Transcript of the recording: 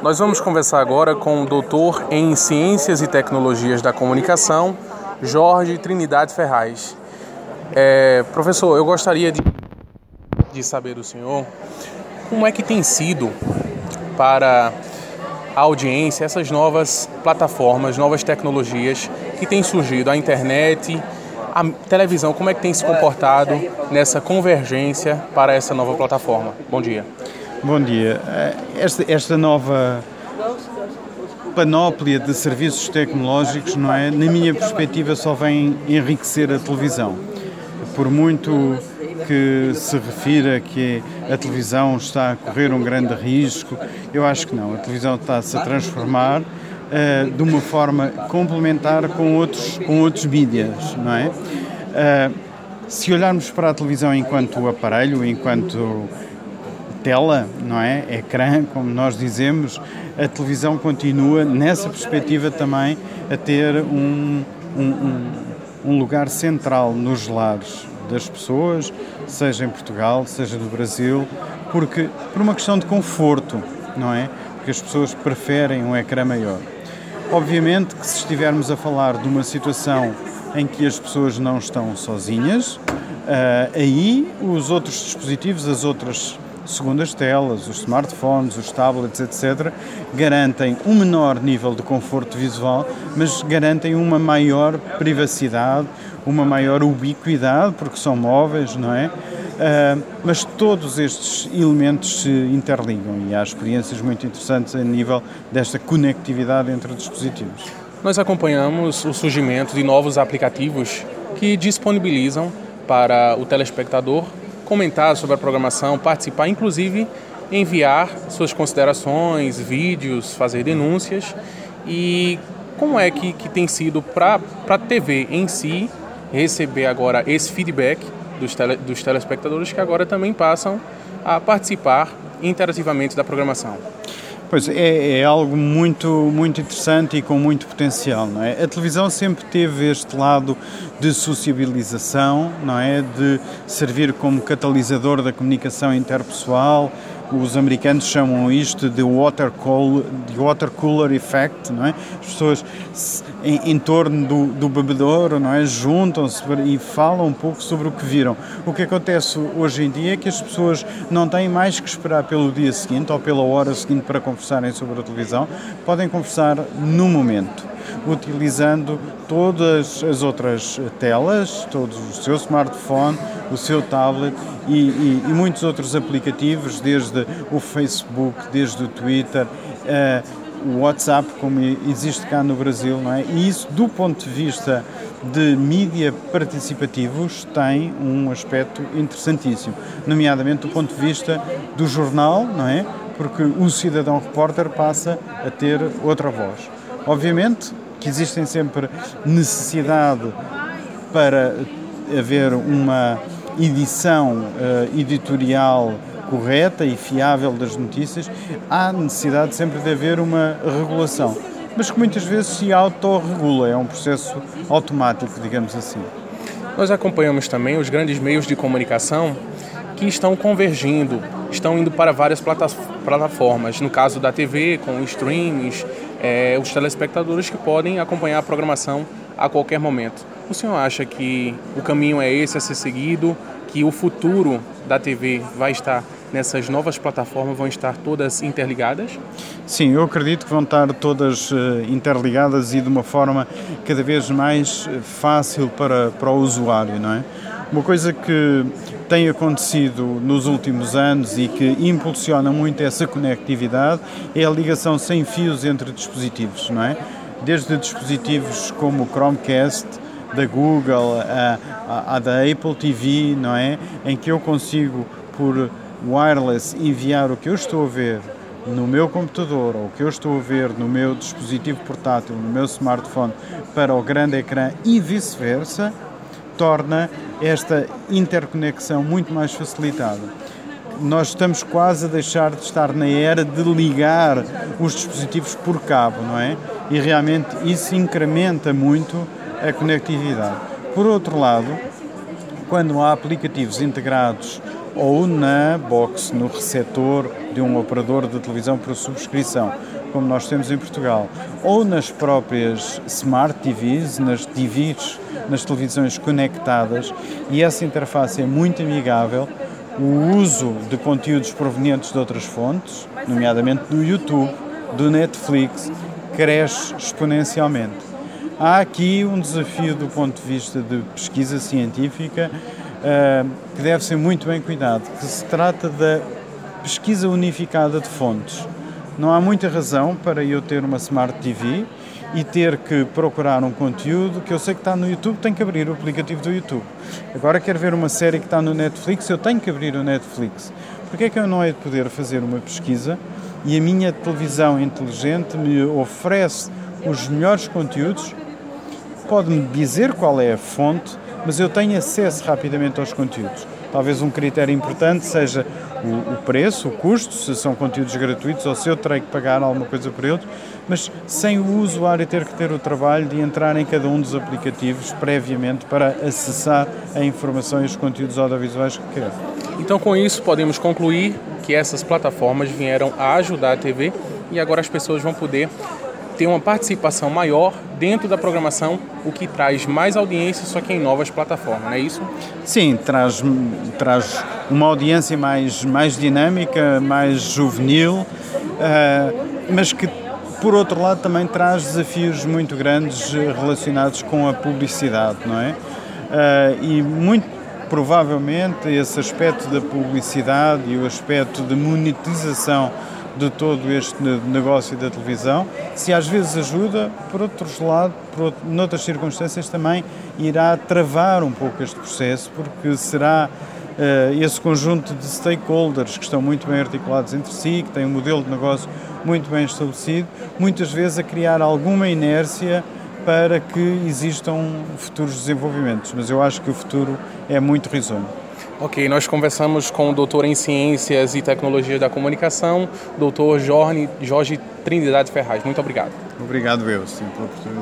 Nós vamos conversar agora com o doutor em Ciências e Tecnologias da Comunicação, Jorge Trinidade Ferraz. É, professor, eu gostaria de, de saber do senhor como é que tem sido para a audiência essas novas plataformas, novas tecnologias que têm surgido, a internet, a televisão, como é que tem se comportado nessa convergência para essa nova plataforma? Bom dia. Bom dia. Eh, esta, esta nova panóplia de serviços tecnológicos, não é? Na minha perspectiva, só vem enriquecer a televisão. Por muito que se refira que a televisão está a correr um grande risco, eu acho que não. A televisão está-se a transformar uh, de uma forma complementar com outros, com outros mídias, não é? Uh, se olharmos para a televisão enquanto aparelho, enquanto tela, não é? Ecrã, como nós dizemos, a televisão continua, nessa perspectiva também, a ter um, um, um lugar central nos lares das pessoas, seja em Portugal, seja no Brasil, porque por uma questão de conforto, não é? Porque as pessoas preferem um ecrã maior. Obviamente que se estivermos a falar de uma situação em que as pessoas não estão sozinhas, uh, aí os outros dispositivos, as outras segundas telas, os smartphones, os tablets, etc., garantem um menor nível de conforto visual, mas garantem uma maior privacidade, uma maior ubiquidade, porque são móveis, não é? Uh, mas todos estes elementos se interligam e há experiências muito interessantes a nível desta conectividade entre dispositivos. Nós acompanhamos o surgimento de novos aplicativos que disponibilizam para o telespectador comentar sobre a programação, participar, inclusive enviar suas considerações, vídeos, fazer denúncias. E como é que, que tem sido para a TV em si receber agora esse feedback dos, tele, dos telespectadores que agora também passam a participar interativamente da programação. Pois é, é, algo muito, muito interessante e com muito potencial, não é? A televisão sempre teve este lado de sociabilização, não é? De servir como catalisador da comunicação interpessoal, os americanos chamam isto de water, de water cooler effect, não é? As pessoas em, em torno do, do bebedouro, não é? Juntam-se e falam um pouco sobre o que viram. O que acontece hoje em dia é que as pessoas não têm mais que esperar pelo dia seguinte ou pela hora seguinte para conversarem sobre a televisão, podem conversar no momento utilizando todas as outras telas, todo o seu smartphone, o seu tablet e, e, e muitos outros aplicativos, desde o Facebook, desde o Twitter, uh, o WhatsApp, como existe cá no Brasil, não é? E isso, do ponto de vista de mídia participativos, tem um aspecto interessantíssimo, nomeadamente do ponto de vista do jornal, não é? Porque o cidadão repórter passa a ter outra voz. Obviamente que existem sempre necessidade para haver uma edição uh, editorial correta e fiável das notícias, há necessidade sempre de haver uma regulação, mas que muitas vezes se autorregula, é um processo automático, digamos assim. Nós acompanhamos também os grandes meios de comunicação que estão convergindo, estão indo para várias plataformas. No caso da TV, com streams, é, os telespectadores que podem acompanhar a programação a qualquer momento. O senhor acha que o caminho é esse a ser seguido, que o futuro da TV vai estar nessas novas plataformas, vão estar todas interligadas? Sim, eu acredito que vão estar todas uh, interligadas e de uma forma cada vez mais eh, fácil para, para o usuário, não é? Uma coisa que tem acontecido nos últimos anos e que impulsiona muito essa conectividade é a ligação sem fios entre dispositivos, não é? Desde dispositivos como o Chromecast, da Google, a, a, a, da Apple TV, não é? Em que eu consigo, por wireless, enviar o que eu estou a ver no meu computador ou o que eu estou a ver no meu dispositivo portátil, no meu smartphone, para o grande ecrã e vice-versa, torna esta interconexão muito mais facilitada. Nós estamos quase a deixar de estar na era de ligar os dispositivos por cabo, não é? E realmente isso incrementa muito a conectividade. Por outro lado, quando há aplicativos integrados ou na box, no receptor de um operador de televisão por subscrição, como nós temos em Portugal, ou nas próprias smart TVs, nas TVs, nas televisões conectadas, e essa interface é muito amigável. O uso de conteúdos provenientes de outras fontes, nomeadamente do YouTube, do Netflix, cresce exponencialmente. Há aqui um desafio do ponto de vista de pesquisa científica uh, que deve ser muito bem cuidado, que se trata da pesquisa unificada de fontes. Não há muita razão para eu ter uma Smart TV e ter que procurar um conteúdo que eu sei que está no YouTube, tenho que abrir o aplicativo do YouTube. Agora quero ver uma série que está no Netflix, eu tenho que abrir o Netflix. Porquê é que eu não hei de poder fazer uma pesquisa e a minha televisão inteligente me oferece os melhores conteúdos pode-me dizer qual é a fonte, mas eu tenho acesso rapidamente aos conteúdos. Talvez um critério importante seja o, o, preço, o custo, se são conteúdos gratuitos ou se eu terei que pagar alguma coisa por eles, mas sem o usuário ter que ter o trabalho de entrar em cada um dos aplicativos previamente para acessar a informação e os conteúdos audiovisuais que quer. Então, com isso, podemos concluir que essas plataformas vieram a ajudar a TV e agora as pessoas vão poder ter uma participação maior dentro da programação, o que traz mais audiência, só que em novas plataformas, não é isso? Sim, traz, traz uma audiência mais, mais dinâmica, mais juvenil, uh, mas que, por outro lado, também traz desafios muito grandes relacionados com a publicidade, não é? Uh, e muito provavelmente esse aspecto da publicidade e o aspecto de monetização de todo este negócio da televisão. Se às vezes ajuda, por outros lados, por outro, noutras circunstâncias também irá travar um pouco este processo, porque será uh, esse conjunto de stakeholders que estão muito bem articulados entre si, que têm um modelo de negócio muito bem estabelecido, muitas vezes a criar alguma inércia para que existam futuros desenvolvimentos. Mas eu acho que o futuro é muito risonho. Ok, nós conversamos com o doutor em Ciências e Tecnologia da Comunicação, doutor Jorge, Trindade Ferraz. Muito obrigado. Obrigado sim, pela oportunidade.